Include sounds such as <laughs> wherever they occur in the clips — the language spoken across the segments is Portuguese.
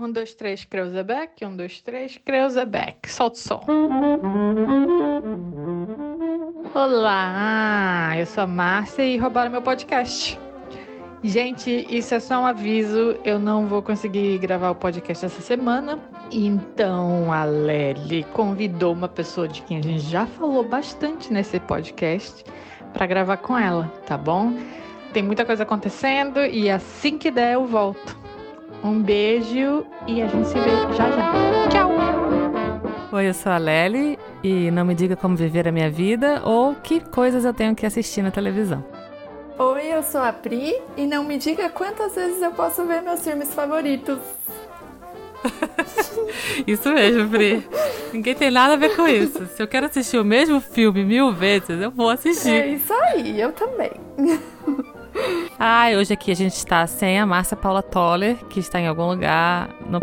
Um, dois, três, Creuzebeck. Um, dois, três, Creuzebeck. Solta o som. Olá, eu sou a Márcia e roubaram meu podcast. Gente, isso é só um aviso. Eu não vou conseguir gravar o podcast essa semana. Então a Lely convidou uma pessoa de quem a gente já falou bastante nesse podcast para gravar com ela, tá bom? Tem muita coisa acontecendo e assim que der eu volto. Um beijo e a gente se vê já já. Tchau! Oi, eu sou a Lely e não me diga como viver a minha vida ou que coisas eu tenho que assistir na televisão. Oi, eu sou a Pri e não me diga quantas vezes eu posso ver meus filmes favoritos. <laughs> isso mesmo, Pri. Ninguém tem nada a ver com isso. Se eu quero assistir o mesmo filme mil vezes, eu vou assistir. É isso aí, eu também. <laughs> Ah, hoje aqui a gente está sem a Márcia Paula Toller, que está em algum lugar no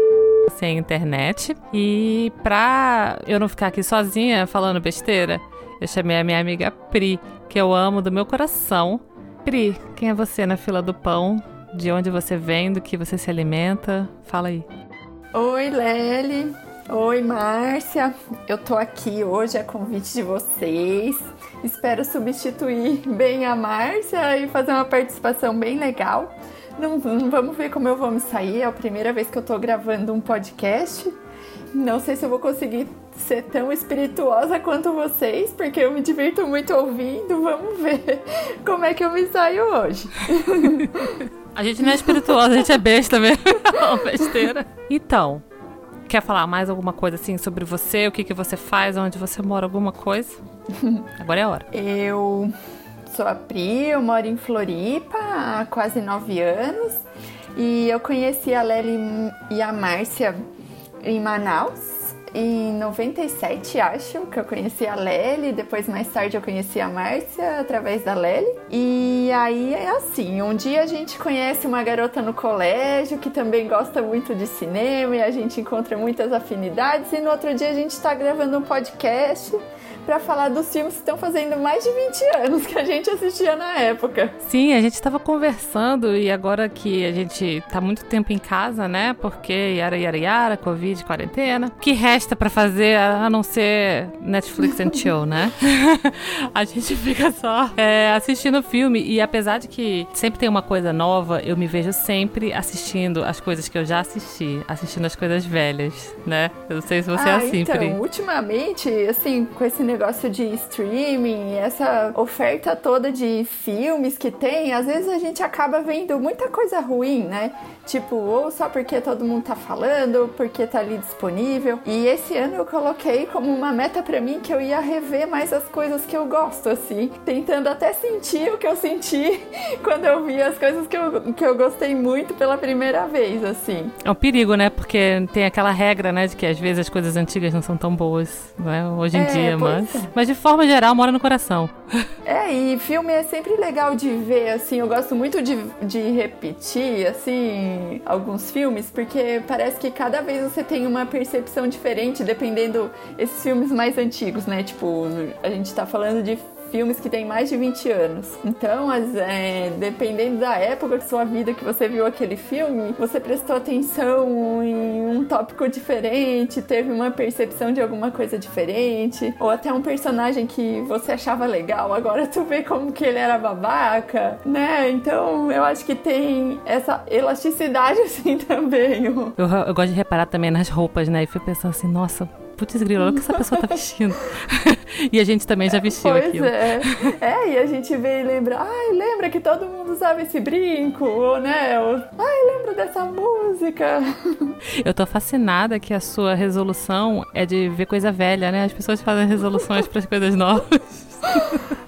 sem internet. E pra eu não ficar aqui sozinha falando besteira, eu chamei a minha amiga Pri, que eu amo do meu coração. Pri, quem é você na fila do pão? De onde você vem, do que você se alimenta? Fala aí. Oi, Lely. Oi, Márcia. Eu tô aqui hoje a convite de vocês. Espero substituir bem a Márcia e fazer uma participação bem legal. Não, não, vamos ver como eu vou me sair. É a primeira vez que eu tô gravando um podcast. Não sei se eu vou conseguir ser tão espirituosa quanto vocês, porque eu me divirto muito ouvindo. Vamos ver <laughs> como é que eu me saio hoje. <laughs> A gente não é espirituosa, a gente é besta mesmo. <laughs> besteira. Então, Quer falar mais alguma coisa assim sobre você? O que, que você faz? Onde você mora? Alguma coisa? <laughs> Agora é a hora. Eu sou a Pri, eu moro em Floripa há quase nove anos. E eu conheci a Lely e a Márcia em Manaus em 97, acho, que eu conheci a Lely, depois mais tarde eu conheci a Márcia através da Lely. E aí é assim, um dia a gente conhece uma garota no colégio que também gosta muito de cinema e a gente encontra muitas afinidades e no outro dia a gente está gravando um podcast para falar dos filmes que estão fazendo mais de 20 anos que a gente assistia na época. Sim, a gente estava conversando e agora que a gente tá muito tempo em casa, né? Porque yara yara yara, covid, quarentena. O que resta para fazer a não ser Netflix and <laughs> chill, né? <laughs> a gente fica só é, assistindo filme e apesar de que sempre tem uma coisa nova, eu me vejo sempre assistindo as coisas que eu já assisti, assistindo as coisas velhas, né? Eu não sei se você é ah, é assim, então, Pri. ultimamente, assim, com esse negócio de streaming, essa oferta toda de filmes que tem, às vezes a gente acaba vendo muita coisa ruim, né? Tipo, ou só porque todo mundo tá falando, ou porque tá ali disponível. E esse ano eu coloquei como uma meta para mim que eu ia rever mais as coisas que eu gosto, assim. Tentando até sentir o que eu senti <laughs> quando eu vi as coisas que eu, que eu gostei muito pela primeira vez, assim. É um perigo, né? Porque tem aquela regra, né, de que às vezes as coisas antigas não são tão boas, né? Hoje em é, dia, mas. Mas de forma geral, mora no coração. É, e filme é sempre legal de ver, assim. Eu gosto muito de, de repetir, assim alguns filmes, porque parece que cada vez você tem uma percepção diferente, dependendo esses filmes mais antigos, né? Tipo, a gente tá falando de filmes que têm mais de 20 anos. Então, as, é, dependendo da época de sua vida que você viu aquele filme, você prestou atenção em um tópico diferente, teve uma percepção de alguma coisa diferente, ou até um personagem que você achava legal, agora tu vê como que ele era babaca, né? Então, eu acho que tem essa elasticidade <laughs> assim também. Eu, eu gosto de reparar também nas roupas, né? E fui pensando assim, nossa, putz grilo, olha o que essa pessoa tá <laughs> vestindo. <laughs> e a gente também já vestiu pois aquilo. É. é, e a gente vê e lembra, ai, lembra que todo mundo usava esse brinco, ou né, ou, ai, lembra dessa música. Eu tô fascinada que a sua resolução é de ver coisa velha, né? As pessoas fazem resoluções para as coisas novas. <laughs>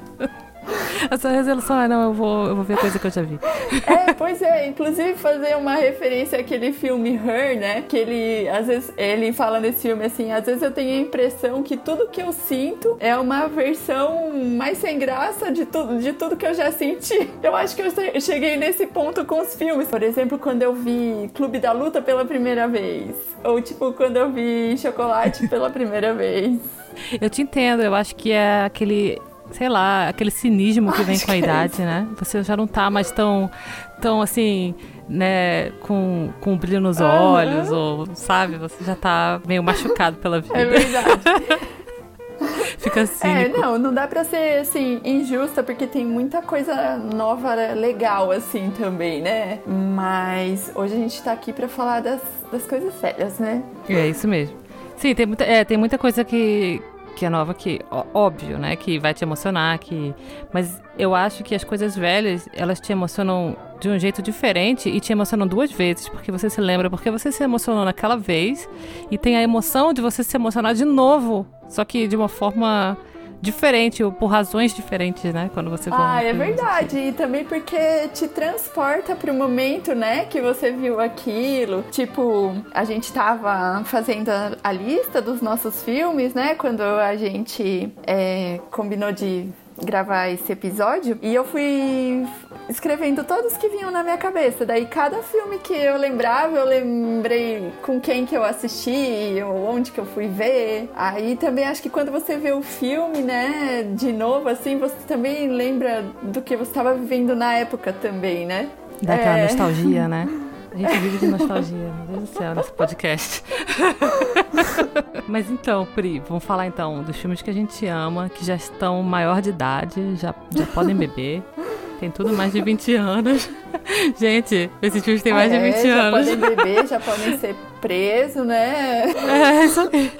A sua resolução é, não, eu vou, eu vou ver coisa que eu já vi. É, pois é, inclusive fazer uma referência àquele filme Her, né? Que ele, às vezes, ele fala nesse filme assim, às vezes eu tenho a impressão que tudo que eu sinto é uma versão mais sem graça de tudo, de tudo que eu já senti. Eu acho que eu cheguei nesse ponto com os filmes. Por exemplo, quando eu vi Clube da Luta pela primeira vez. Ou tipo, quando eu vi Chocolate pela primeira vez. Eu te entendo, eu acho que é aquele sei lá, aquele cinismo que vem com a idade, né? Você já não tá mais tão, tão assim, né, com, com um brilho nos olhos, ou, sabe, você já tá meio machucado pela vida. É verdade. <laughs> Fica assim. É, não, não dá pra ser, assim, injusta, porque tem muita coisa nova, legal, assim, também, né? Mas hoje a gente tá aqui pra falar das, das coisas sérias, né? É isso mesmo. Sim, tem muita, é, tem muita coisa que, que é nova que, óbvio, né, que vai te emocionar, que mas eu acho que as coisas velhas, elas te emocionam de um jeito diferente e te emocionam duas vezes, porque você se lembra porque você se emocionou naquela vez e tem a emoção de você se emocionar de novo, só que de uma forma diferente ou por razões diferentes, né? Quando você Ah, é verdade. E também porque te transporta pro momento, né? Que você viu aquilo. Tipo, a gente tava fazendo a, a lista dos nossos filmes, né? Quando a gente é, combinou de gravar esse episódio e eu fui escrevendo todos que vinham na minha cabeça. Daí cada filme que eu lembrava, eu lembrei com quem que eu assisti, ou onde que eu fui ver. Aí também acho que quando você vê o filme, né, de novo assim, você também lembra do que você estava vivendo na época também, né? Daquela é... nostalgia, né? <laughs> A gente vive de nostalgia, meu Deus do céu, nesse podcast. <laughs> Mas então, Pri, vamos falar então dos filmes que a gente ama, que já estão maior de idade, já, já podem beber. Tem tudo mais de 20 anos. <laughs> Gente, esses filmes têm mais é, de 20 já anos. Já podem beber, já podem ser presos, né? <laughs> É, isso aí.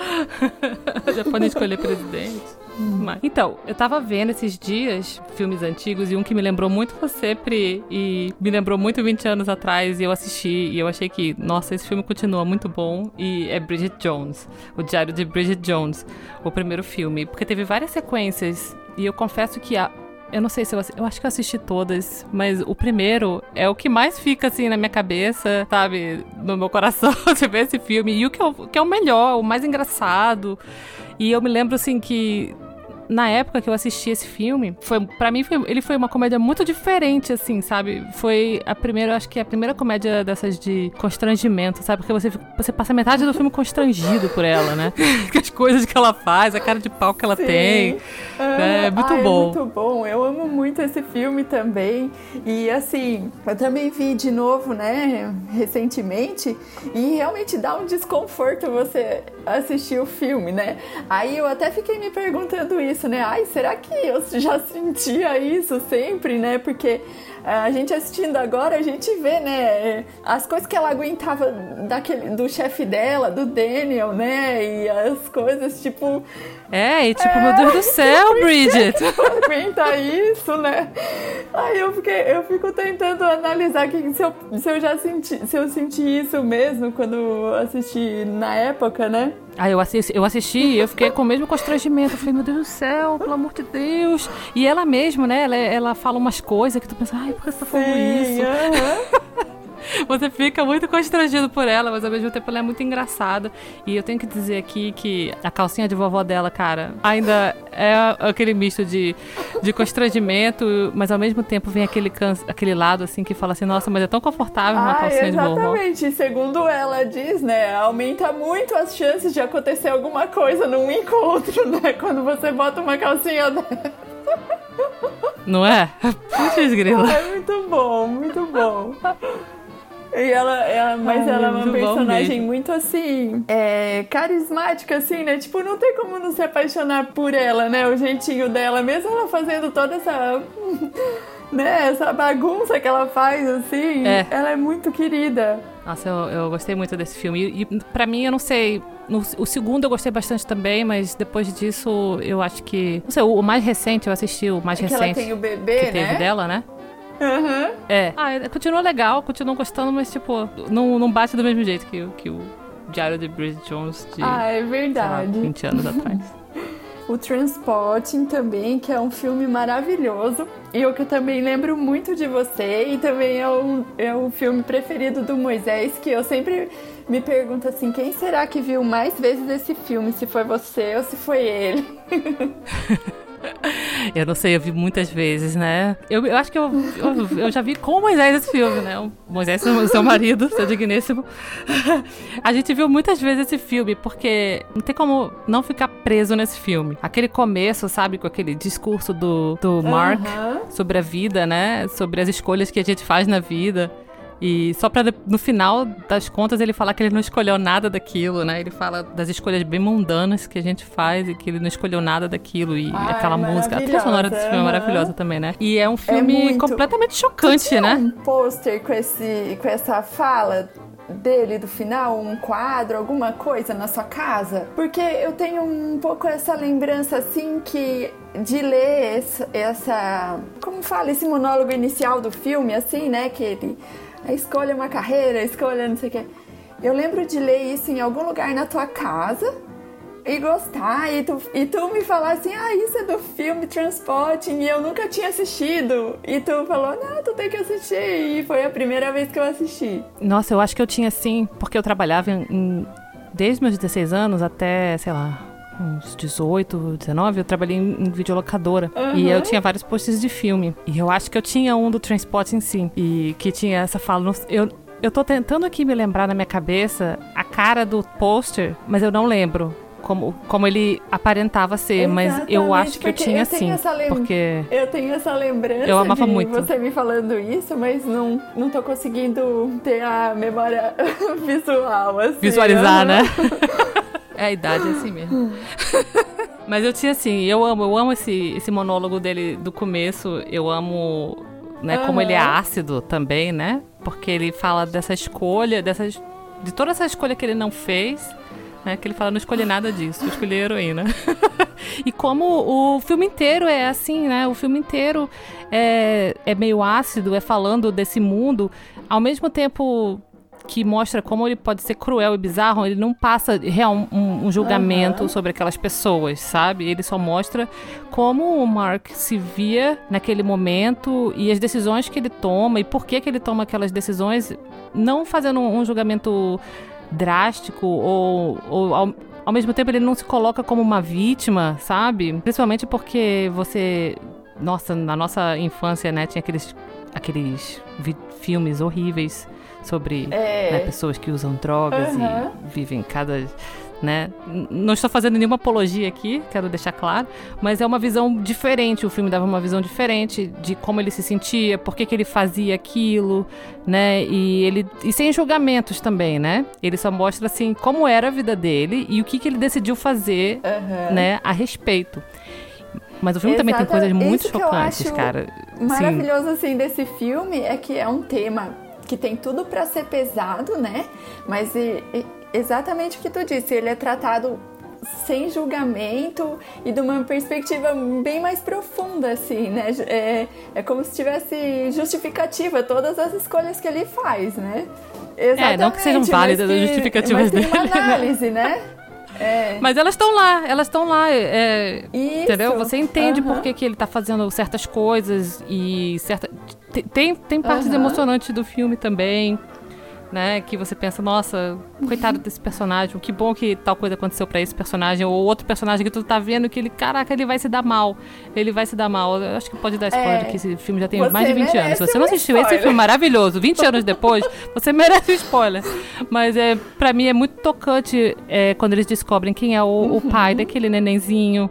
Já podem escolher presidente. Mas, então, eu tava vendo esses dias filmes antigos e um que me lembrou muito você, Pri, e me lembrou muito 20 anos atrás, e eu assisti e eu achei que, nossa, esse filme continua muito bom, e é Bridget Jones, o Diário de Bridget Jones, o primeiro filme, porque teve várias sequências, e eu confesso que a, eu não sei se eu, eu acho que eu assisti todas, mas o primeiro é o que mais fica assim na minha cabeça, sabe? No meu coração, <laughs> você vê esse filme. E o que, o que é o melhor, o mais engraçado. E eu me lembro assim que na época que eu assisti esse filme, foi para mim foi, ele foi uma comédia muito diferente assim, sabe? Foi a primeira, acho que é a primeira comédia dessas de constrangimento, sabe? Porque você você passa metade do filme constrangido por ela, né? <laughs> As coisas que ela faz, a cara de pau que ela Sim. tem. É, é muito ah, bom. É muito bom. Eu amo muito esse filme também. E assim, eu também vi de novo, né, recentemente, e realmente dá um desconforto você assistir o filme, né? Aí eu até fiquei me perguntando isso, né? Ai, será que eu já sentia isso sempre, né? Porque a gente assistindo agora, a gente vê, né, as coisas que ela aguentava daquele, do chefe dela, do Daniel, né, e as coisas, tipo... É, e tipo, é, meu Deus do <laughs> céu, Bridget! aguenta isso, né? Aí eu, fiquei, eu fico tentando analisar que, se, eu, se eu já senti, se eu senti isso mesmo quando assisti na época, né? Aí eu assisti, eu assisti e eu fiquei com o mesmo constrangimento. Eu falei, meu Deus do céu, pelo amor de Deus. E ela mesma, né? Ela, ela fala umas coisas que tu pensa, ai, por que você tá falando Sim, isso? Uh <laughs> -huh. Você fica muito constrangido por ela, mas ao mesmo tempo ela é muito engraçada. E eu tenho que dizer aqui que a calcinha de vovó dela, cara, ainda é aquele misto de, de constrangimento, mas ao mesmo tempo vem aquele, aquele lado assim que fala assim, nossa, mas é tão confortável uma ah, calcinha de vovó. Exatamente, segundo ela diz, né? Aumenta muito as chances de acontecer alguma coisa num encontro, né? Quando você bota uma calcinha <laughs> dessa. Não é? <laughs> Putz, grila. É muito bom, muito bom. E ela, ela mas Ai, ela é uma personagem muito assim, é, carismática, assim, né? Tipo, não tem como não se apaixonar por ela, né? O jeitinho dela, mesmo ela fazendo toda essa. <laughs> né, essa bagunça que ela faz, assim, é. ela é muito querida. Nossa, eu, eu gostei muito desse filme. E, e pra mim, eu não sei. No, o segundo eu gostei bastante também, mas depois disso eu acho que. Não sei, o, o mais recente, eu assisti o mais é recente. Que ela tem o bebê, que teve né? dela, né? Uhum. É. Ah, continua legal, continuo gostando, mas tipo, não, não bate do mesmo jeito que, que o Diário de Bridget Jones de ah, é verdade. Lá, 20 anos atrás. <laughs> o Transporting também, que é um filme maravilhoso. E o que eu também lembro muito de você, e também é o, é o filme preferido do Moisés, que eu sempre me pergunto assim, quem será que viu mais vezes esse filme? Se foi você ou se foi ele? <laughs> Eu não sei, eu vi muitas vezes, né? Eu, eu acho que eu, eu, eu, já vi com o Moisés esse filme, né? O Moisés, seu, seu marido, seu digníssimo. A gente viu muitas vezes esse filme, porque não tem como não ficar preso nesse filme. Aquele começo, sabe, com aquele discurso do, do Mark sobre a vida, né? Sobre as escolhas que a gente faz na vida. E só pra no final das contas ele falar que ele não escolheu nada daquilo, né? Ele fala das escolhas bem mundanas que a gente faz e que ele não escolheu nada daquilo. E Ai, aquela música, a trilha sonora desse filme é maravilhosa também, né? E é um filme é completamente chocante, né? um pôster com, esse, com essa fala dele do final, um quadro, alguma coisa na sua casa? Porque eu tenho um pouco essa lembrança assim que de ler essa, essa como fala esse monólogo inicial do filme assim, né, que ele escolha uma carreira, escolha não sei o que. Eu lembro de ler isso em algum lugar na tua casa e gostar, e tu, e tu me falar assim, ah, isso é do filme Transporting, e eu nunca tinha assistido. E tu falou, não, tu tem que assistir. E foi a primeira vez que eu assisti. Nossa, eu acho que eu tinha sim, porque eu trabalhava em, desde meus 16 anos até, sei lá, uns 18, 19, eu trabalhei em, videolocadora. Uhum. E eu tinha vários posts de filme. E eu acho que eu tinha um do Transporting sim. E que tinha essa fala. Eu, eu tô tentando aqui me lembrar na minha cabeça a cara do pôster, mas eu não lembro como, como ele aparentava ser, Exatamente, mas eu acho que eu tinha eu sim. Porque eu tenho essa lembrança eu amava de muito. você me falando isso, mas não, não tô conseguindo ter a memória <laughs> visual, assim. Visualizar, né? <laughs> é a idade, é assim mesmo. <laughs> mas eu tinha assim, eu amo, eu amo esse, esse monólogo dele do começo, eu amo, né, uhum. como ele é ácido também, né? Porque ele fala dessa escolha, dessas de toda essa escolha que ele não fez né? Que ele fala, não escolhi nada disso, escolhi a heroína. <laughs> e como o filme inteiro é assim, né? O filme inteiro é, é meio ácido, é falando desse mundo, ao mesmo tempo que mostra como ele pode ser cruel e bizarro, ele não passa real um, um julgamento uhum. sobre aquelas pessoas, sabe? Ele só mostra como o Mark se via naquele momento e as decisões que ele toma e por que, que ele toma aquelas decisões, não fazendo um julgamento drástico ou, ou ao, ao mesmo tempo ele não se coloca como uma vítima, sabe? Principalmente porque você. Nossa, na nossa infância, né, tinha aqueles, aqueles filmes horríveis sobre é. né, pessoas que usam drogas uhum. e vivem cada né? Não estou fazendo nenhuma apologia aqui, quero deixar claro, mas é uma visão diferente. O filme dava uma visão diferente de como ele se sentia, por que, que ele fazia aquilo, né? E ele e sem julgamentos também, né? Ele só mostra assim como era a vida dele e o que, que ele decidiu fazer, uhum. né, a respeito. Mas o filme Exato. também tem coisas muito Isso chocantes, cara. Maravilhoso assim desse filme é que é um tema que tem tudo para ser pesado, né? Mas e, e, exatamente o que tu disse, ele é tratado sem julgamento e de uma perspectiva bem mais profunda, assim, né? É, é como se tivesse justificativa todas as escolhas que ele faz, né? Exatamente, é, não que sejam válidas as justificativas mas dele. Tem uma análise, né? É. Mas elas estão lá, elas estão lá, é, entendeu? Você entende uhum. por que, que ele está fazendo certas coisas e certa tem tem partes uhum. emocionantes do filme também né? Que você pensa, nossa, coitado desse personagem, que bom que tal coisa aconteceu para esse personagem, ou outro personagem que tu tá vendo que ele, caraca, ele vai se dar mal. Ele vai se dar mal. Eu acho que pode dar spoiler, é, que esse filme já tem mais de 20 anos. Se você não assistiu spoiler. esse filme maravilhoso, 20 anos depois, <laughs> você merece spoiler. Mas é, para mim é muito tocante é, quando eles descobrem quem é o, uhum. o pai daquele nenenzinho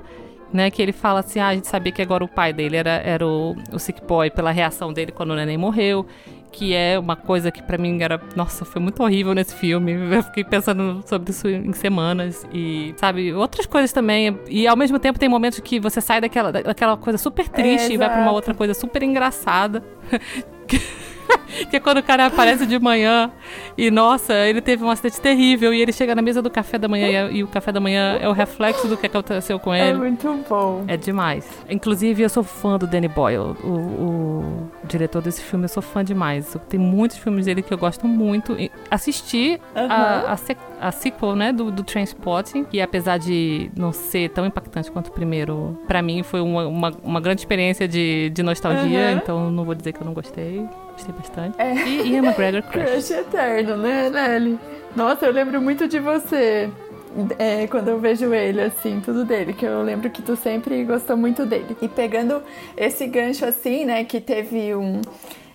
né? Que ele fala assim, ah, a gente sabia que agora o pai dele era, era o, o sick boy pela reação dele quando o neném morreu que é uma coisa que para mim era, nossa, foi muito horrível nesse filme. Eu fiquei pensando sobre isso em semanas e, sabe, outras coisas também. E ao mesmo tempo tem momentos que você sai daquela, daquela coisa super triste é, e vai para uma outra coisa super engraçada. <laughs> <laughs> que é quando o cara aparece de manhã e, nossa, ele teve um acidente terrível e ele chega na mesa do café da manhã e, e o café da manhã é o reflexo do que aconteceu com é ele. É muito bom. É demais. Inclusive, eu sou fã do Danny Boyle, o, o diretor desse filme, eu sou fã demais. Tem muitos filmes dele que eu gosto muito. Assisti uhum. a, a, a, sequel, né, do, do Transporting, que apesar de não ser tão impactante quanto o primeiro, para mim foi uma, uma, uma, grande experiência de, de nostalgia, uhum. então não vou dizer que eu não gostei. Gostei bastante. É. E Ian McGregor <laughs> Crush. Crush eterno, né, Nelly? Nossa, eu lembro muito de você. É, quando eu vejo ele, assim, tudo dele, que eu lembro que tu sempre gostou muito dele. E pegando esse gancho assim, né, que teve um.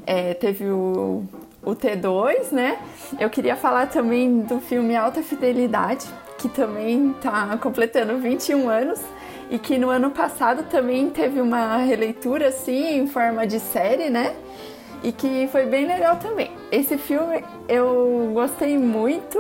É, teve o, o T2, né? Eu queria falar também do filme Alta Fidelidade, que também tá completando 21 anos e que no ano passado também teve uma releitura assim em forma de série, né? E que foi bem legal também. Esse filme eu gostei muito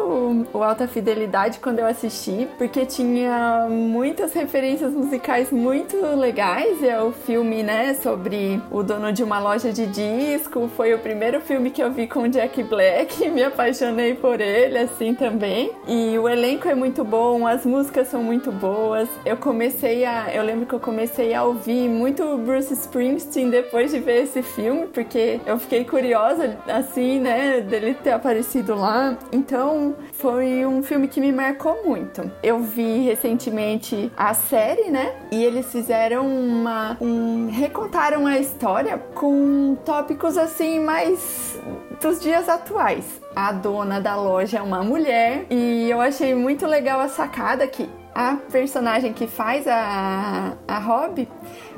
o Alta Fidelidade quando eu assisti, porque tinha muitas referências musicais muito legais. É o filme, né, sobre o dono de uma loja de disco. Foi o primeiro filme que eu vi com Jack Black, <laughs> me apaixonei por ele assim também. E o elenco é muito bom, as músicas são muito boas. Eu comecei a, eu lembro que eu comecei a ouvir muito Bruce Springsteen depois de ver esse filme, porque eu fiquei curiosa assim, né, dele ter aparecido lá. Então, foi um filme que me marcou muito. Eu vi recentemente a série, né? E eles fizeram uma. Um, recontaram a história com tópicos assim mais dos dias atuais. A dona da loja é uma mulher e eu achei muito legal a sacada que a personagem que faz a, a Rob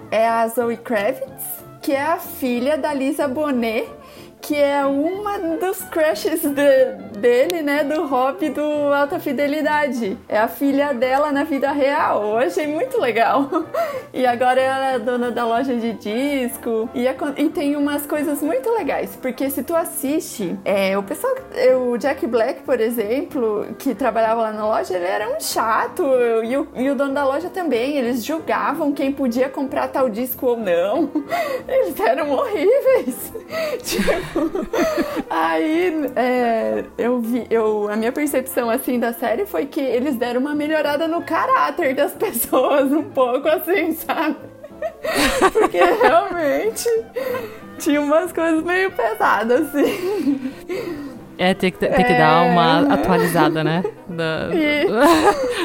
é a Zoe Kravitz, que é a filha da Lisa Bonet que é uma dos crushes de, dele, né, do Hop do Alta Fidelidade. É a filha dela na vida real. Eu achei muito legal. <laughs> E agora ela é dona da loja de disco. E, é, e tem umas coisas muito legais, porque se tu assiste, é, o pessoal, o Jack Black, por exemplo, que trabalhava lá na loja, ele era um chato. E o, e o dono da loja também. Eles julgavam quem podia comprar tal disco ou não. <laughs> Eles eram horríveis. <laughs> tipo, <laughs> Aí é, eu vi, eu, a minha percepção assim da série foi que eles deram uma melhorada no caráter das <laughs> pessoas, um pouco assim, sabe? <laughs> Porque realmente tinha umas coisas meio pesadas, assim. É, tem que, tem que é... dar uma atualizada, né? Da,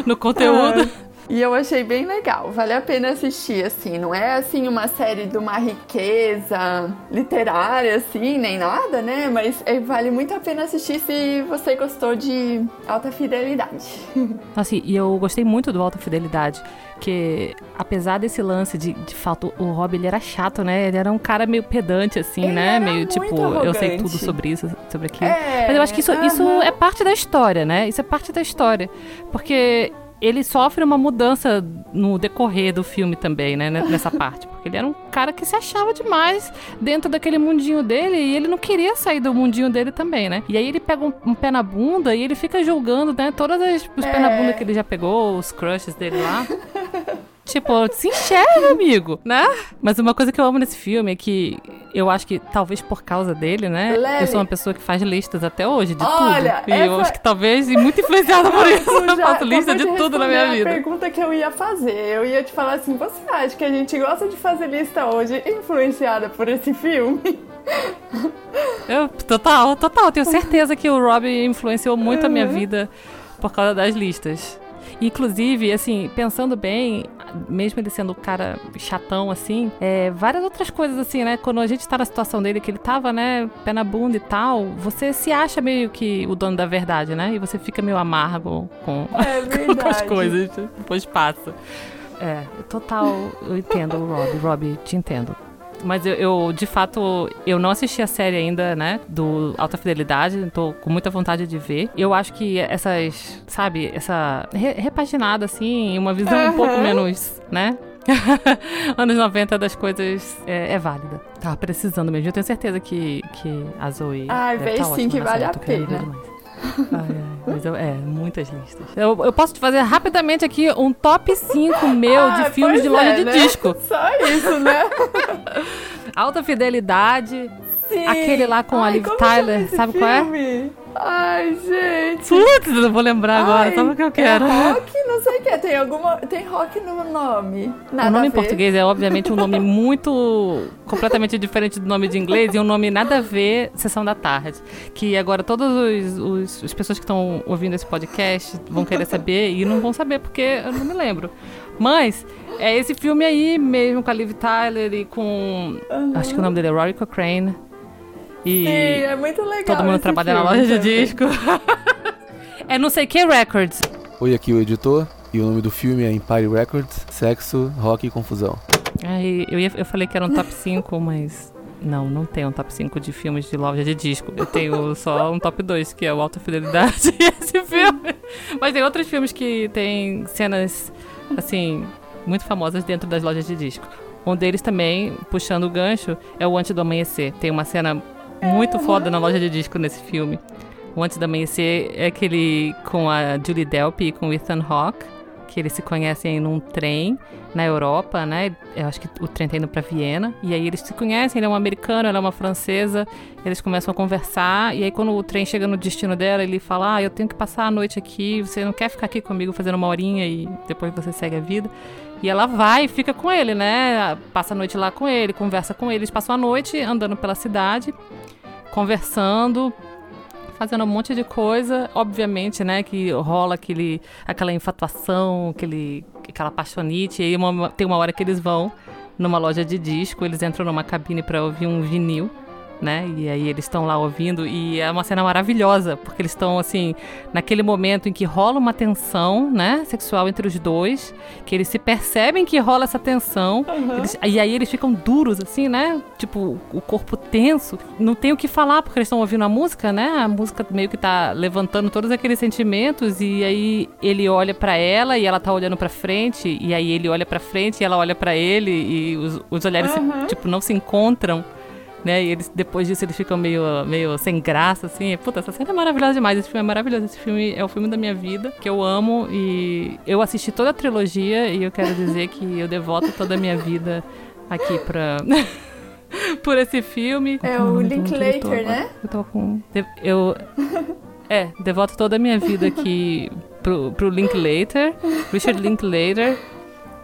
no conteúdo. Ah. E eu achei bem legal, vale a pena assistir, assim, não é assim uma série de uma riqueza literária, assim, nem nada, né? Mas é, vale muito a pena assistir se você gostou de Alta Fidelidade. <laughs> Assim, e eu gostei muito do Alta Fidelidade, que apesar desse lance de, de fato, o Rob ele era chato, né? Ele era um cara meio pedante, assim, ele né? Meio tipo, arrogante. eu sei tudo sobre isso, sobre aquilo. É, Mas eu acho que isso, uh -huh. isso é parte da história, né? Isso é parte da história. Porque ele sofre uma mudança no decorrer do filme também, né? Nessa parte. Porque ele era um cara que se achava demais dentro daquele mundinho dele e ele não queria sair do mundinho dele também, né? E aí ele pega um, um pé na bunda e ele fica julgando, né? Todos os é. pés na bunda que ele já pegou, os crushes dele lá. Tipo, se enxerga, amigo, né? Mas uma coisa que eu amo nesse filme é que eu acho que talvez por causa dele, né? Lely. Eu sou uma pessoa que faz listas até hoje de Olha, tudo. E essa... eu acho que talvez, e muito influenciada por isso, eu faço lista de, tudo na minha vida. a pergunta que eu ia fazer. Eu ia te falar assim: você acha que a gente gosta de fazer lista hoje influenciada por esse filme? <laughs> Eu, total, total. Tenho certeza que o Rob influenciou muito uhum. a minha uhum. vida por causa das listas. Inclusive, assim, pensando bem, mesmo ele sendo o cara chatão, assim, é, várias outras coisas, assim, né? Quando a gente tá na situação dele, que ele tava, né, pé na bunda e tal, você se acha meio que o dono da verdade, né? E você fica meio amargo com, é <laughs> com as coisas, depois passa. É, total, eu entendo o Rob. Rob, te entendo. Mas eu, eu, de fato, eu não assisti a série ainda, né? Do Alta Fidelidade. Tô com muita vontade de ver. Eu acho que essas, sabe, essa re repaginada, assim, uma visão uhum. um pouco menos, né? <laughs> anos 90 das coisas é, é, válida. Tava precisando mesmo. Eu tenho certeza que, que a Zoe. Ah, vê sim que vale a pena. Ai, ai, mas eu, é, muitas listas. Eu, eu posso te fazer rapidamente aqui um top 5 <laughs> meu ah, de filmes de loja é, de né? disco. <laughs> Só isso, né? <laughs> Alta Fidelidade. Sim. Aquele lá com Ai, a Liv Tyler, sabe filme? qual é? Ai, gente. Putz, não vou lembrar agora, sabe o que eu quero? É rock, não sei o que. Tem alguma. Tem rock no nome. Nada o nome em português é, obviamente, um nome <laughs> muito. completamente diferente do nome de inglês e um nome nada a ver, Sessão da Tarde. Que agora todas os, os, as pessoas que estão ouvindo esse podcast vão querer saber e não vão saber porque eu não me lembro. Mas é esse filme aí mesmo com a Liv Tyler e com. Uhum. Acho que o nome dele é Rory Cochrane. E Sim, é muito legal. Todo mundo trabalha na loja de disco. <laughs> é não sei que Records. Oi, aqui o editor. E o nome do filme é Empire Records, Sexo, Rock e Confusão. Aí, eu, ia, eu falei que era um top 5, <laughs> mas não, não tem um top 5 de filmes de loja de disco. Eu tenho só um top 2, que é o Alta Fidelidade e <laughs> esse filme. Mas tem outros filmes que tem cenas, assim, muito famosas dentro das lojas de disco. Um deles também, puxando o gancho, é o Antes do Amanhecer. Tem uma cena muito foda na loja de disco nesse filme. O Antes do Amanhecer é aquele com a Julie Delpy e com o Ethan Hawke, que eles se conhecem num trem na Europa, né? Eu acho que o trem tá indo pra Viena. E aí eles se conhecem, ele é um americano, ela é uma francesa. Eles começam a conversar. E aí quando o trem chega no destino dela, ele fala: Ah, eu tenho que passar a noite aqui. Você não quer ficar aqui comigo fazendo uma horinha e depois você segue a vida? E ela vai e fica com ele, né? Passa a noite lá com ele, conversa com ele. Eles passam a noite andando pela cidade, conversando, fazendo um monte de coisa. Obviamente, né, que rola aquele, aquela infatuação, aquele, aquela paixonite. E aí uma, tem uma hora que eles vão numa loja de disco, eles entram numa cabine para ouvir um vinil né? E aí eles estão lá ouvindo e é uma cena maravilhosa, porque eles estão assim, naquele momento em que rola uma tensão, né, sexual entre os dois, que eles se percebem que rola essa tensão, uhum. eles, e aí eles ficam duros assim, né? Tipo, o corpo tenso, não tem o que falar porque eles estão ouvindo a música, né? A música meio que tá levantando todos aqueles sentimentos e aí ele olha para ela e ela tá olhando para frente e aí ele olha para frente e ela olha para ele e os, os olhares uhum. se, tipo não se encontram né? E eles, depois disso, eles ficam meio, meio sem graça, assim. Puta, essa cena é maravilhosa demais. Esse filme é maravilhoso. Esse filme é o filme da minha vida, que eu amo. E eu assisti toda a trilogia e eu quero dizer que eu devoto toda a minha vida aqui pra. <laughs> por esse filme. É o Linklater, né? Eu tô com. Eu. É, devoto toda a minha vida aqui pro, pro Linklater, Richard Linklater.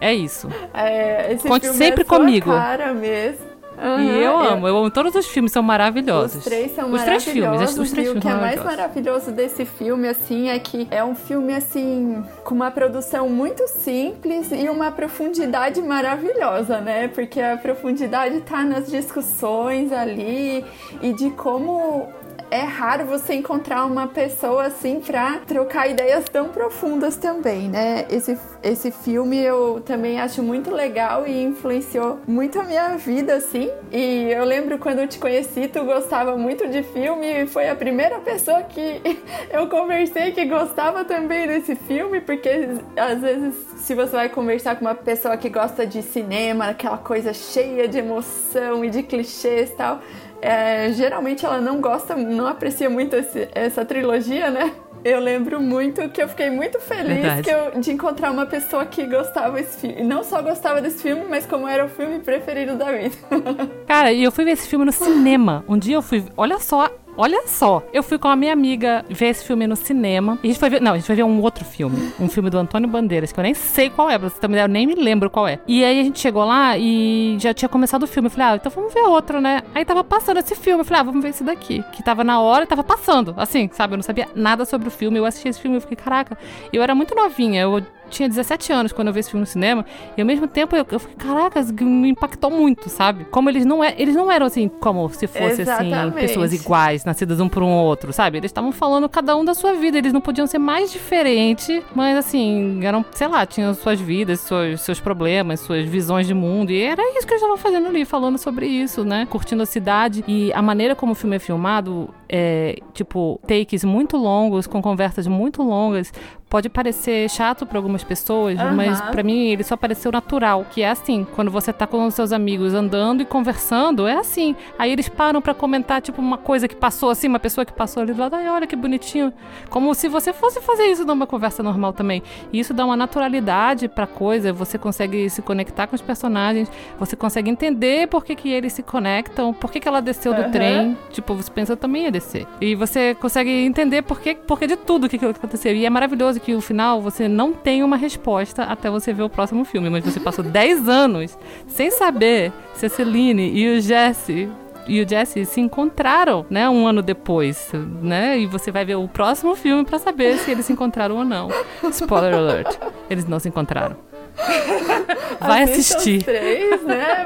É isso. É, Conte sempre é comigo. Cara mesmo. Uhum, e eu amo, eu amo. Todos os filmes são maravilhosos. Os três são os maravilhosos. Três filmes, os três e filmes o que é mais maravilhoso desse filme, assim, é que é um filme, assim, com uma produção muito simples e uma profundidade maravilhosa, né? Porque a profundidade tá nas discussões ali e de como é raro você encontrar uma pessoa assim pra trocar ideias tão profundas também, né? Esse, esse filme eu também acho muito legal e influenciou muito a minha vida, assim. E eu lembro quando eu te conheci, tu gostava muito de filme e foi a primeira pessoa que <laughs> eu conversei que gostava também desse filme, porque às vezes se você vai conversar com uma pessoa que gosta de cinema, aquela coisa cheia de emoção e de clichês e tal, é, geralmente ela não gosta, não aprecia muito esse, essa trilogia, né? Eu lembro muito que eu fiquei muito feliz eu, de encontrar uma pessoa que gostava desse filme. Não só gostava desse filme, mas como era o filme preferido da vida. <laughs> Cara, e eu fui ver esse filme no cinema. Um dia eu fui. Olha só Olha só, eu fui com a minha amiga ver esse filme no cinema. E a gente foi ver. Não, a gente foi ver um outro filme. Um filme do Antônio Bandeiras, que eu nem sei qual é, pra você também eu nem me lembro qual é. E aí a gente chegou lá e já tinha começado o filme. Eu falei, ah, então vamos ver outro, né? Aí tava passando esse filme. Eu falei, ah, vamos ver esse daqui. Que tava na hora e tava passando. Assim, sabe? Eu não sabia nada sobre o filme. Eu assisti esse filme e fiquei, caraca. Eu era muito novinha. Eu tinha 17 anos quando eu vi esse filme no cinema, e ao mesmo tempo eu, eu fiquei, caraca, me impactou muito, sabe? Como eles não, é, eles não eram assim, como se fossem assim, pessoas iguais, nascidas um por um outro, sabe? Eles estavam falando cada um da sua vida, eles não podiam ser mais diferentes, mas assim, eram, sei lá, tinham suas vidas, seus, seus problemas, suas visões de mundo, e era isso que eles estavam fazendo ali, falando sobre isso, né? Curtindo a cidade, e a maneira como o filme é filmado, é, tipo, takes muito longos, com conversas muito longas, pode parecer chato para algumas pessoas, uhum. mas para mim ele só pareceu natural, que é assim, quando você tá com os seus amigos andando e conversando, é assim. Aí eles param para comentar tipo uma coisa que passou assim, uma pessoa que passou ali do lado, ai, olha que bonitinho, como se você fosse fazer isso numa conversa normal também. E isso dá uma naturalidade para coisa, você consegue se conectar com os personagens, você consegue entender por que que eles se conectam, por que que ela desceu do trem, tipo, você pensa também ia descer. E você consegue entender por que, por que de tudo que, que aconteceu. E é maravilhoso que o final você não tem uma resposta até você ver o próximo filme, mas você passou <laughs> 10 anos sem saber se a Celine e o Jesse e o Jesse se encontraram, né, um ano depois, né? E você vai ver o próximo filme para saber se eles se encontraram ou não. Spoiler alert, eles não se encontraram. <laughs> Vai assistir. Os três, né?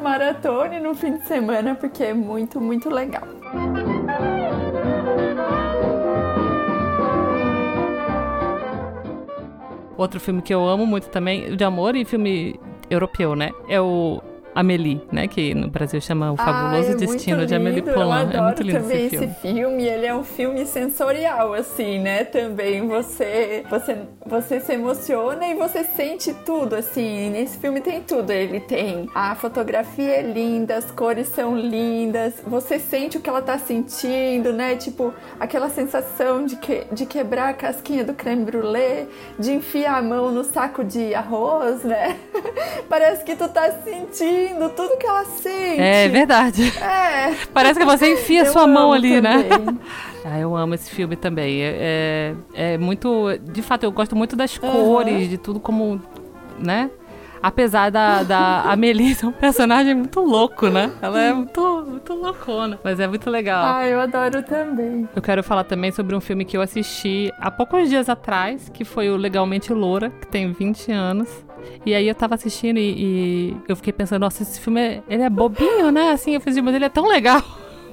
Maratone no fim de semana porque é muito, muito legal. Outro filme que eu amo muito também, de amor e filme europeu, né? É o Amélie, né? Que no Brasil chama O Fabuloso Ai, é Destino de Amélie Poulain. Eu adoro é muito lindo também esse filme. esse filme. Ele é um filme sensorial, assim, né? Também você, você, você se emociona e você sente tudo, assim. Nesse filme tem tudo. Ele tem a fotografia é linda, as cores são lindas. Você sente o que ela tá sentindo, né? Tipo, aquela sensação de, que, de quebrar a casquinha do creme brulee, de enfiar a mão no saco de arroz, né? <laughs> Parece que tu tá sentindo tudo que ela sente. É verdade. É. <laughs> Parece que você enfia Eu sua mão ali, né? também. <laughs> Ah, eu amo esse filme também. É, é, é muito. De fato, eu gosto muito das cores, de tudo como. né? Apesar da, da <laughs> Amelie ser um personagem muito louco, né? Ela é muito, muito loucona. Mas é muito legal. Ah, eu adoro também. Eu quero falar também sobre um filme que eu assisti há poucos dias atrás, que foi o Legalmente Loura, que tem 20 anos. E aí eu tava assistindo e, e eu fiquei pensando, nossa, esse filme é, ele é bobinho, né? Assim, eu fiz, mas ele é tão legal.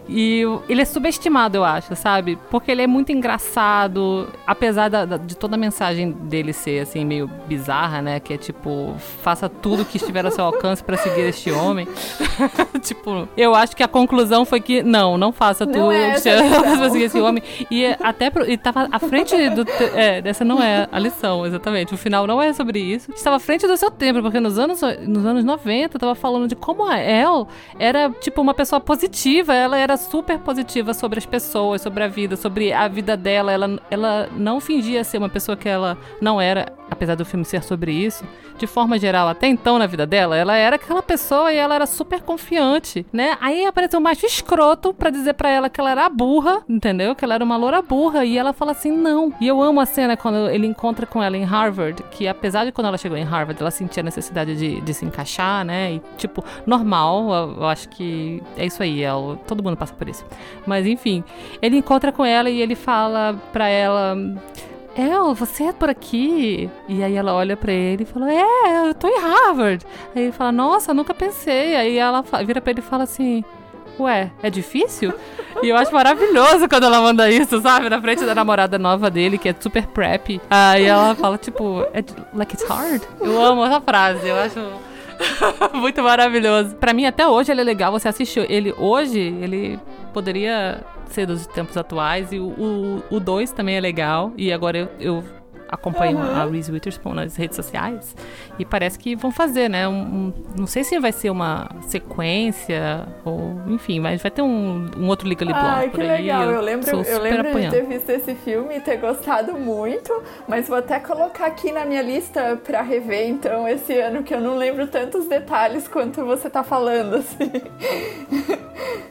E ele é subestimado, eu acho, sabe? Porque ele é muito engraçado, apesar da- da- de toda a mensagem dele ser, assim, meio bizarra, né? Que é tipo, faça tudo que estiver ao seu alcance pra seguir este homem. <laughs> tipo, eu acho que a conclusão foi que não, não faça tudo é que essa estiver a lição. pra seguir esse homem. E até pro, e tava à frente do. te- É, dessa não é a lição, exatamente. O final não é sobre isso. Estava à frente do seu tempo, porque nos anos, nos anos 90 tava falando de como a Elle era, tipo, uma pessoa positiva. Ela era super positiva sobre as pessoas, sobre a vida, sobre a vida dela. Ela, ela não fingia ser uma pessoa que ela não era, apesar do filme ser sobre isso. De forma geral, até então na vida dela, ela era aquela pessoa e ela era super confiante, né? Aí apareceu um macho escroto pra dizer pra ela que ela era burra, entendeu? Que ela era uma loura burra. E ela fala assim, não. E eu amo a cena quando ele encontra com ela em Harvard, que apesar de quando ela chegou em Harvard, ela sentia a necessidade de, de se encaixar, né? E, tipo, normal, eu, eu acho que é isso aí, ela, todo mundo passa por isso. Mas enfim, ele encontra com ela e ele fala pra ela. El, você é por aqui? E aí ela olha pra ele e fala, é, eu tô em Harvard. Aí ele fala, nossa, nunca pensei. Aí ela vira pra ele e fala assim, ué, é difícil? <laughs> E eu acho maravilhoso quando ela manda isso, sabe? Na frente da namorada nova dele, que é super prep. Aí ela fala, tipo, é like it's hard? Eu amo essa frase, eu acho... <laughs> Muito maravilhoso. Pra mim, até hoje, ele é legal. Você assistiu ele hoje, ele poderia ser dos tempos atuais. E o 2 também é legal. E agora eu, eu acompanho Uhum. a Reese Witherspoon nas redes sociais. E parece que vão fazer, né? Um, um- não sei se vai ser uma sequência ou... Enfim, mas vai ter um, um outro Legally Blonde Ai, que aí. legal. Eu lembro, sou eu lembro de ter visto esse filme e ter gostado muito, mas vou até colocar aqui na minha lista pra rever, então, esse ano, que eu não lembro tantos detalhes quanto você tá falando, assim. <laughs>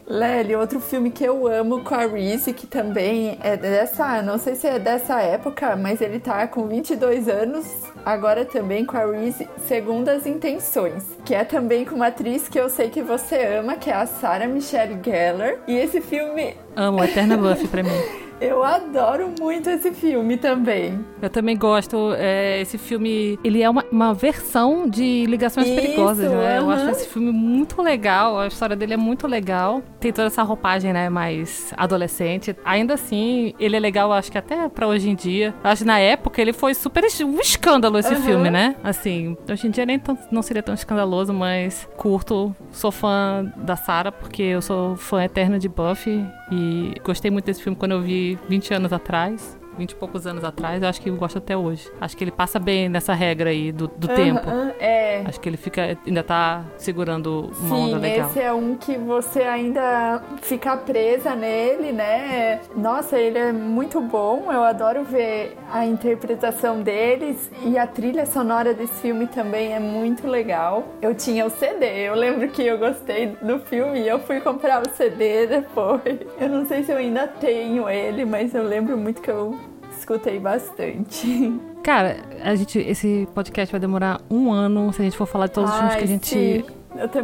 Lely, outro filme que eu amo com a Reese, que também é dessa, não sei se é dessa época, mas ele tá com 22 anos, agora também com a Reese, Segundas Intenções, que é também com uma atriz que eu sei que você ama, que é a Sarah Michelle Gellar. E esse filme, Amo Eterna Buffy pra mim. <laughs> eu adoro muito esse filme também. Eu também gosto. é, esse filme, ele é uma, uma versão de Ligações Isso, Perigosas, né? Eu aham. acho esse filme muito legal. A história dele é muito legal. Tem toda essa roupagem, né, mais adolescente. Ainda assim, ele é legal, acho que até pra hoje em dia. Acho que na época ele foi super um escândalo esse Aham. filme, né? Assim, hoje em dia nem tão- não seria tão escandaloso, mas curto. Sou fã da Sarah porque eu sou fã eterna de Buffy e gostei muito desse filme quando eu vi 20 anos atrás. 20 e poucos anos atrás, eu acho que eu gosto até hoje. Acho que ele passa bem nessa regra aí do, do tempo. É. Acho que ele fica, ainda tá segurando uma onda Sim, legal. esse é um que você ainda fica presa nele, né? Nossa, ele é muito bom. Eu adoro ver a interpretação deles e a trilha sonora desse filme também é muito legal. Eu tinha o CD, eu lembro que eu gostei do filme e eu fui comprar o CD depois. Eu não sei se eu ainda tenho ele, mas eu lembro muito que eu escutei bastante. <laughs> Cara, a gente, esse podcast vai demorar um ano se a gente for falar de todos os filmes Ai, que a gente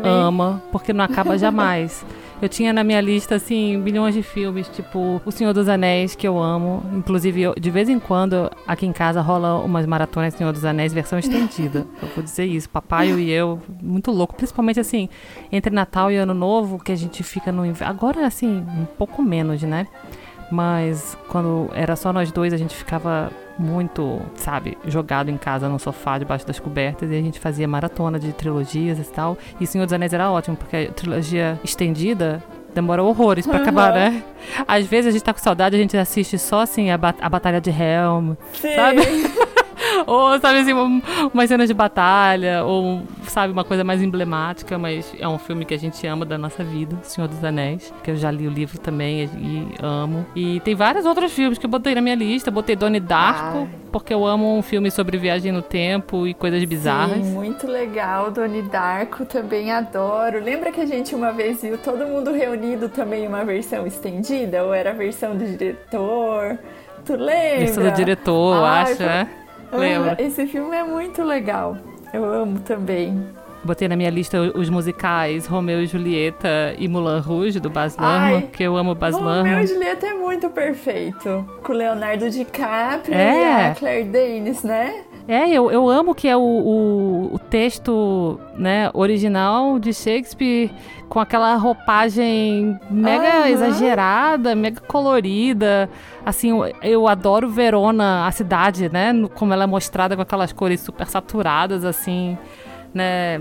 ama, porque não acaba jamais. Eu tinha na minha lista, assim, bilhões de filmes, tipo O Senhor dos Anéis, que eu amo. Inclusive, eu- de vez em quando, aqui em casa rola umas maratonas Senhor dos Anéis, versão estendida. eu vou dizer isso. Papai e eu, muito louco. Principalmente, assim, entre Natal e Ano Novo, que a gente fica no inverno. Agora, assim, um pouco menos, né? Mas quando era só nós dois, a gente ficava muito, sabe, jogado em casa no sofá, debaixo das cobertas, e a gente fazia maratona de trilogias e tal. E Senhor dos Anéis era ótimo, porque a trilogia estendida demora horrores pra acabar, né? Às vezes a gente tá com saudade, a gente assiste só assim a, ba a Batalha de Helm, Sim. sabe? <laughs> <laughs> ou, sabe assim, um, umas cenas de batalha, ou, sabe, uma coisa mais emblemática, mas é um filme que a gente ama da nossa vida, Senhor dos Anéis, que eu já li o livro também e amo. E tem vários outros filmes que eu botei na minha lista, botei Donnie Darko, Ai. porque eu amo um filme sobre viagem no tempo e coisas bizarras. Sim, muito legal. Doni Darko também adoro. Lembra que a gente uma vez viu todo mundo reunido também uma versão estendida? Ou era a versão do diretor? Tu lembra? Isso do diretor, eu acho, foi- né? Lembro. Ah, Esse filme é muito legal. Eu amo também. Botei na minha lista os musicais Romeu e Julieta e Moulin Rouge, do Baz Luhrmann, que eu amo o Baz Romeu Luhrmann. e Julieta é muito perfeito. Com Leonardo DiCaprio É. e a Claire Danes, né? É, eu, eu amo que é o, o, o texto né, original de Shakespeare com aquela roupagem mega Aham. exagerada, mega colorida. Assim, eu, adoro Verona, a cidade, né? Como ela é mostrada com aquelas cores super saturadas, assim, né?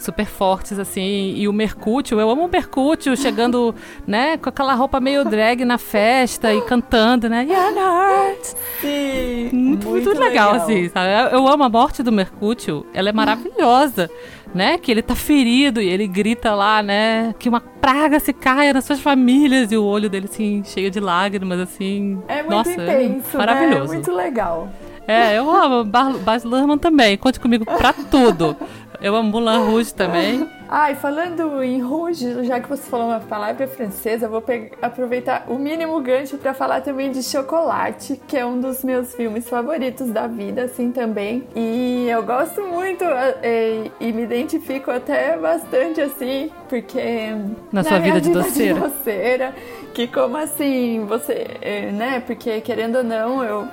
Super fortes, assim. E o Mercúcio, eu amo o Mercúcio <laughs> chegando, né? Com aquela roupa meio drag na festa e cantando, né? Young Hearts. Sim. Muito, muito, legal, assim, sabe? Eu, eu amo a morte do Mercúcio, ela é maravilhosa, né? Que ele tá ferido e ele grita lá, né? Que uma praga se caia nas suas famílias e o olho dele, assim, cheio de lágrimas, assim. É muito Nossa, é intenso, maravilhoso. né? É muito legal. É, eu amo Baz Luhrmann também, conte comigo pra tudo. <laughs> Eu amo Moulin Rouge também. Ai, falando em rouge, já que você falou uma palavra francesa, eu vou aproveitar o mínimo gancho para falar também de Chocolate, que é um dos meus filmes favoritos da vida, assim também. E eu gosto muito é, e me identifico até bastante assim, porque Na sua minha vida de doceira. <laughs> doceira, que como assim você, é, né? Porque querendo ou não, eu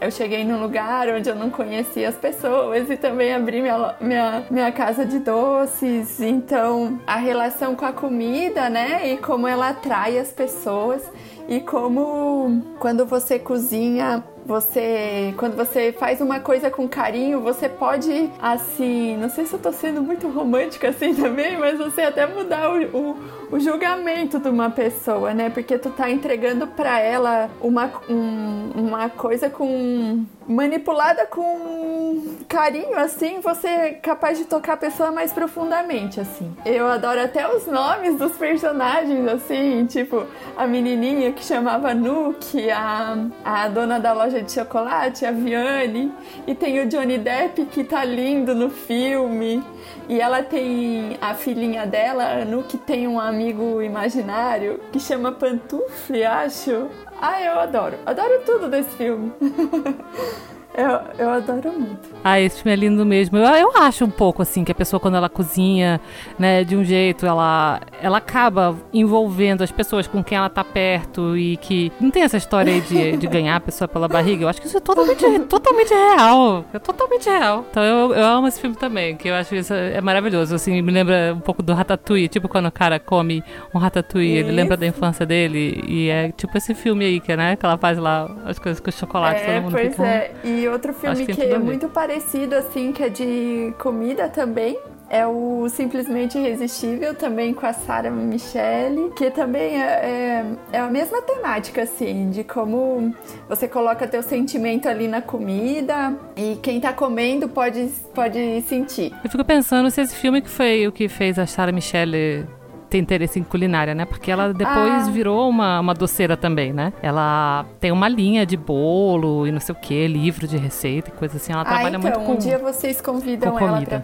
eu cheguei num lugar onde eu não conhecia as pessoas e também abri minha, minha, minha casa de doces. Então, a relação com a comida, né? E como ela atrai as pessoas. E como quando você cozinha, você. Quando você faz uma coisa com carinho, você pode, assim. Não sei se eu tô sendo muito romântica assim também, mas você até mudar o, o, o julgamento de uma pessoa, né? Porque tu tá entregando pra ela uma, um- uma coisa com. manipulada com carinho, assim, você é capaz de tocar a pessoa mais profundamente, assim. Eu adoro até os nomes dos personagens, assim, tipo, a menininha que chamava Nuke, a, a dona da loja de chocolate, a Viane, e tem o Johnny Depp que tá lindo no filme. E ela tem a filhinha dela, a Anu, que tem um amigo imaginário que chama Pantufle, acho. Ah, eu adoro. Adoro tudo desse filme. <laughs> eu, eu adoro muito. Ah, esse filme é lindo mesmo. Eu, eu acho um pouco assim que a pessoa quando ela cozinha, né, de um jeito, ela ela acaba envolvendo as pessoas com quem ela tá perto e que não tem essa história aí de, de ganhar a pessoa pela barriga. Eu acho que isso é totalmente totalmente real. É totalmente real. Então eu, eu amo esse filme também, que eu acho isso é maravilhoso. Assim, me lembra um pouco do Ratatouille, tipo quando o cara come um Ratatouille, ele Isso. lembra da infância dele e é tipo esse filme que, né, que ela faz lá as coisas com chocolate, é, todo mundo pois fica é. E outro filme que que é muito parecido, assim, que é de comida também. É o Simplesmente Irresistível, também com a Sarah Michelle, que também é, é, é a mesma temática, assim, de como você coloca teu sentimento ali na comida e quem tá comendo pode, pode sentir. Eu fico pensando se esse filme que foi o que fez a Sarah Michelle ter interesse em culinária, né? Porque ela depois Ah. virou uma, uma doceira também, né? Ela tem uma linha de bolo e não sei o que, livro de receita e coisa assim. Ela Ah, trabalha então, muito com... um dia vocês convidam com ela pra,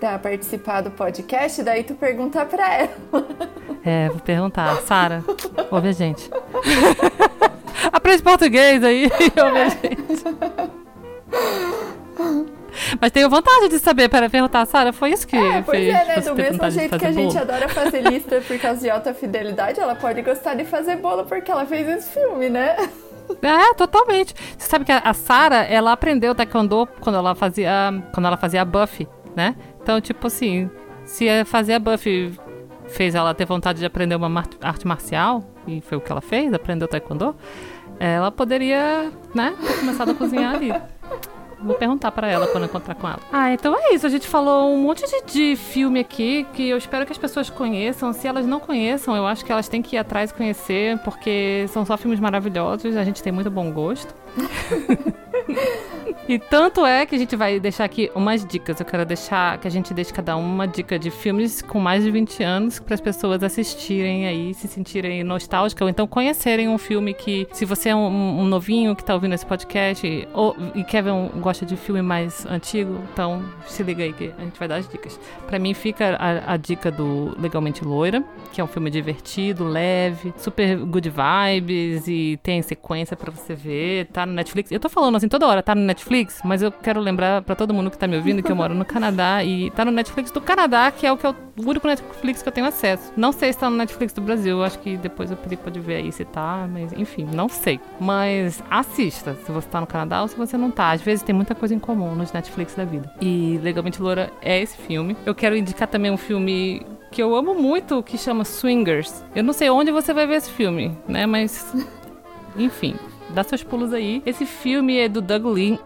pra participar do podcast, daí tu pergunta pra ela. É, vou perguntar. Sara, ouve a gente. <laughs> Aprende português aí, <laughs> ouve a gente. <laughs> Mas tenho vontade de saber para perguntar, Sara, foi isso que É, pois fez é, né? Do mesmo jeito que a gente bolo? adora fazer lista por causa de alta fidelidade, ela pode gostar de fazer bolo porque ela fez esse filme, né? É, totalmente. Você sabe que a, a Sarah, ela aprendeu taekwondo quando ela fazia, quando ela fazia a Buffy, né? Então, tipo assim, se é fazer a Buffy fez ela ter vontade de aprender uma arte marcial, e foi o que ela fez, aprendeu taekwondo, ela poderia, né, ter começado a cozinhar ali. <laughs> Vou perguntar para ela quando encontrar com ela. Ah, então é isso. A gente falou um monte de, de, filme aqui que eu espero que as pessoas conheçam. Se elas não conheçam, eu acho que elas têm que ir atrás e conhecer, porque são só filmes maravilhosos. A gente tem muito bom gosto. <laughs> e tanto é que a gente vai deixar aqui umas dicas. Eu quero deixar que a gente deixe cada uma dica de filmes com mais de 20 anos para as pessoas assistirem aí, se sentirem nostálgicas ou então conhecerem um filme que, se você é um, um novinho que está ouvindo esse podcast ou, e quer ver um, gosta de filme mais antigo, então se liga aí que a gente vai dar as dicas. Para mim fica a, a dica do Legalmente Loira, que é um filme divertido, leve, super good vibes e tem sequência para você ver, tá no Netflix. Eu tô falando assim toda hora, tá no Netflix, mas eu quero lembrar para todo mundo que tá me ouvindo que eu moro no Canadá e tá no Netflix do Canadá, que é o que é o único Netflix que eu tenho acesso. Não sei se tá no Netflix do Brasil, acho que depois o Felipe pode ver aí se tá, mas enfim, não sei. Mas assista se você tá no Canadá ou se você não tá. Às vezes tem muita coisa em comum nos Netflix da vida. E Legalmente Loura é esse filme. Eu quero indicar também um filme que eu amo muito, que chama Swingers. Eu não sei onde você vai ver esse filme, né? Mas enfim, dá seus pulos aí. Esse filme é do Doug Lee,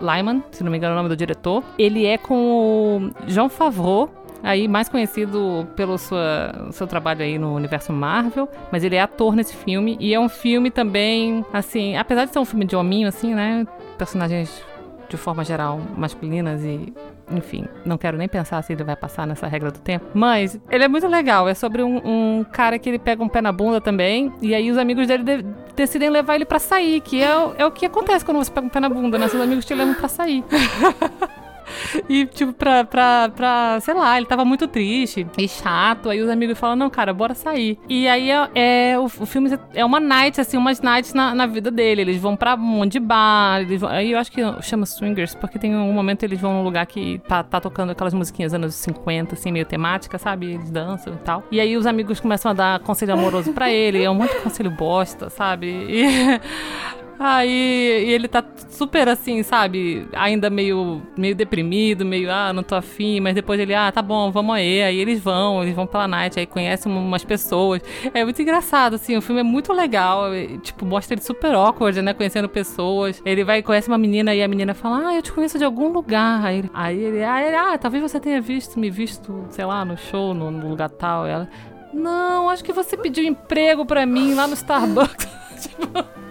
Lyman, se não me engano é o nome do diretor. Ele é com o João Favreau, aí mais conhecido pelo sua, seu trabalho aí no universo Marvel, mas ele é ator nesse filme e é um filme também, assim, apesar de ser um filme de hominho, assim, né, personagens de forma geral masculinas e enfim, não quero nem pensar se ele vai passar nessa regra do tempo. Mas ele é muito legal. É sobre um, um cara que ele pega um pé na bunda também. E aí os amigos dele de decidem levar ele para sair. Que é, é o que acontece quando você pega um pé na bunda, né? Seus amigos te levam pra sair. <laughs> <laughs> E, tipo, pra, pra, pra, sei lá, ele tava muito triste e chato. Aí os amigos falam, não, cara, bora sair. E aí é, é o, o, filme é uma night, assim, umas nights na, na vida dele. Eles vão pra um monte de bar. Eles vão, aí eu acho que chama swingers, porque tem um momento eles vão num lugar que tá, tá tocando aquelas musiquinhas anos 50, assim, meio temática, sabe? Eles dançam e tal. E aí os amigos começam a dar conselho amoroso pra ele. É um monte de conselho bosta, sabe? E <laughs> Aí e ele tá super assim, sabe? Ainda meio, meio deprimido, meio, ah, não tô afim, mas depois ele, ah, tá bom, vamos aí. Aí eles vão, eles vão pela night, aí conhecem umas pessoas. É muito engraçado, assim, o filme é muito legal. Tipo, mostra ele super awkward, né? Conhecendo pessoas. Ele vai, conhece uma menina e a menina fala, ah, eu te conheço de algum lugar. Aí, aí ele, ah, ele, ah, talvez você tenha visto, me visto, sei lá, no show, no, no lugar tal. ela, não, acho que você pediu emprego pra mim lá no Starbucks. <laughs> tipo.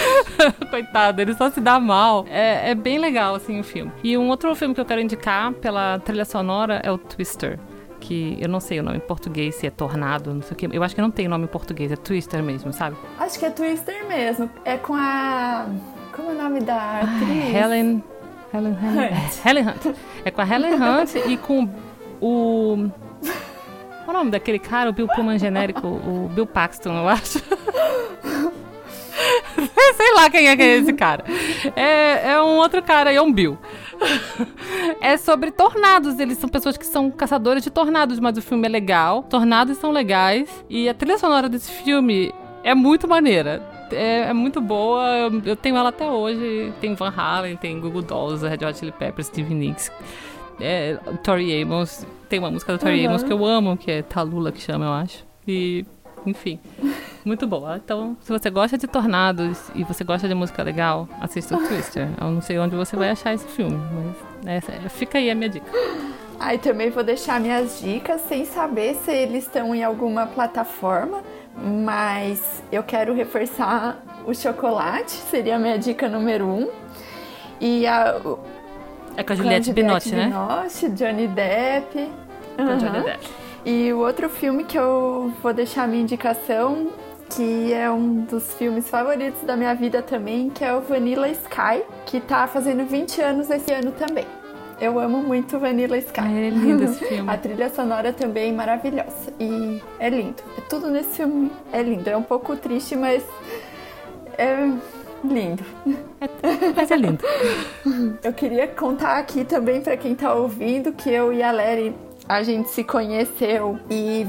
<laughs> Coitado, ele só se dá mal. É, é bem legal, assim, o filme. E um outro filme que eu quero indicar pela trilha sonora é o Twister que eu não sei o nome em português, se é Tornado, não sei o que. Eu acho que não tem nome em português, é Twister mesmo, sabe? Acho que é Twister mesmo. É com a. Como é o nome da atriz? Helen. Helen Hunt. Helen Hunt. É com a Helen Hunt e com o. Qual é o nome daquele cara, o Bill Pullman genérico? O Bill Paxton, eu acho. <laughs> <laughs> Sei lá quem é, que é esse cara. É, é um outro cara, é um Bill. <laughs> é sobre tornados. Eles são pessoas que são caçadores de tornados, mas o filme é legal. Tornados são legais. E a trilha sonora desse filme é muito maneira. É, é, muito boa. Eu, eu, tenho ela até hoje. Tem Van Halen, tem Google Dolls, Red Hot Chili Peppers, Steve Nicks, é, Tori Amos. Tem uma música do Tori uhum. Amos que eu amo, que é Talula, que chama, eu acho. E enfim, <laughs> muito boa. Então, se você gosta de tornados e você gosta de música legal, assista o <laughs> Twister. Eu não sei onde você vai achar esse filme, mas essa, fica aí a minha dica. Aí ah, também vou deixar minhas dicas sem saber se eles estão em alguma plataforma, mas eu quero reforçar o chocolate, seria a minha dica número um. E a. É com a Juliette Binotti, né? Binotti, Johnny Depp. Com Johnny Depp. E o outro filme que eu vou deixar a minha indicação, que é um dos filmes favoritos da minha vida também, que é o Vanilla Sky, que tá fazendo 20 anos esse ano também. Eu amo muito Vanilla Sky. é lindo esse filme. <laughs> a trilha sonora também é maravilhosa. E é lindo. É tudo nesse filme é lindo. É um pouco triste, mas é lindo. É, mas é lindo. <laughs> eu queria contar aqui também para quem tá ouvindo que eu e a Lery a gente se conheceu e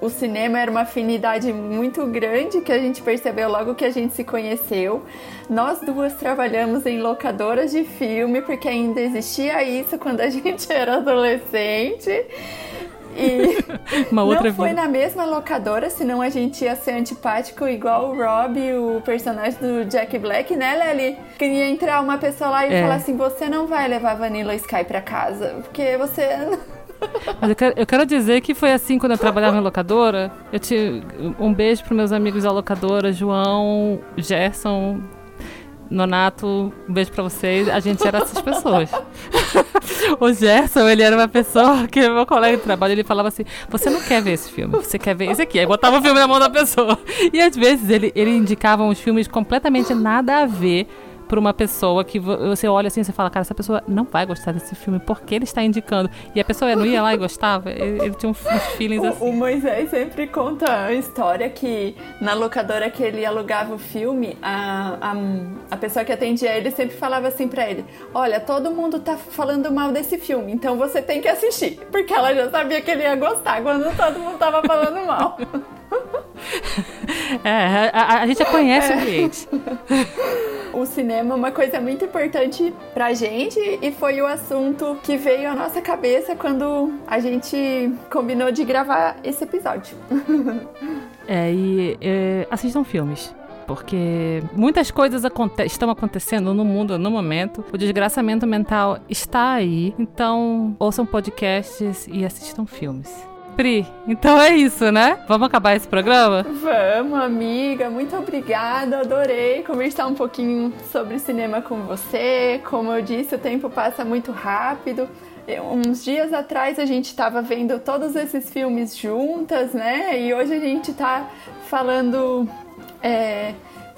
o cinema era uma afinidade muito grande que a gente percebeu logo que a gente se conheceu. Nós duas trabalhamos em locadoras de filme porque ainda existia isso quando a <laughs> gente era adolescente. E <laughs> não foi vida. na mesma locadora, senão a gente ia ser antipático igual o Rob, o personagem do Jack Black, né, Lely? Queria entrar uma pessoa lá e É. falar assim: você não vai levar Vanilla Sky pra casa, porque você. Mas eu quero, eu quero dizer que foi assim quando eu trabalhava em locadora. Eu tinha um beijo pros meus amigos da locadora, João, Gerson, Nonato, um beijo pra vocês. A gente era essas pessoas. <laughs> o Gerson, ele era uma pessoa que meu colega de trabalho, ele falava assim: Você não quer ver esse filme, você quer ver esse aqui. Aí botava o filme na mão da pessoa. E às vezes ele, ele indicava uns filmes completamente nada a ver pra uma pessoa que vo- você olha assim e fala, cara, essa pessoa não vai gostar desse filme, porque ele está indicando? E a pessoa não ia lá e gostava? Ele, ele tinha uns uns feelings O, assim. o Moisés sempre conta a história que na locadora que ele alugava o filme, a, a, a pessoa que atendia ele sempre falava assim pra ele: Olha, todo mundo tá falando mal desse filme, então você tem que assistir. Porque ela já sabia que ele ia gostar quando todo mundo tava falando mal. <laughs> É, a, a- gente já conhece o cliente. <laughs> O cinema é uma coisa muito importante pra gente e foi o assunto que veio à nossa cabeça quando a gente combinou de gravar esse episódio. <laughs> É, e é, assistam filmes. Porque muitas coisas aconte estão acontecendo no mundo no momento. O desgraçamento mental está aí. Então, ouçam podcasts e assistam filmes. Pri, então é isso, né? Vamos acabar esse programa? Vamos, amiga, muito obrigada. Adorei conversar um pouquinho sobre cinema com você. Como eu disse, o tempo passa muito rápido. Uns dias atrás a gente estava vendo todos esses filmes juntas, né? E hoje a gente tá falando é,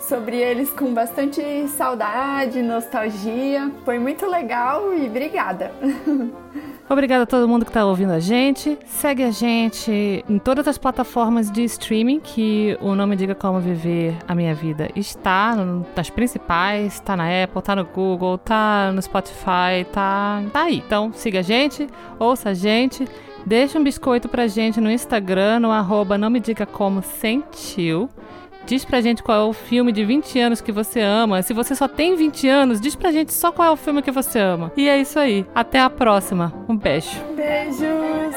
sobre eles com bastante saudade, nostalgia. Foi muito legal e obrigada. <laughs> Obrigada a todo mundo que está ouvindo a gente. Segue a gente em todas as plataformas de streaming que o Não Me Diga Como Viver a Minha Vida está, nas principais, está na Apple, está no Google, está no Spotify, tá, tá aí. Então siga a gente, ouça a gente, deixa um biscoito pra gente no Instagram, no arroba Não Me Diga Como Sentiu. Diz pra gente qual é o filme de 20 anos que você ama. Se você só tem 20 anos, diz pra gente só qual é o filme que você ama. E é isso aí. Até a próxima. Um beijo. Beijos.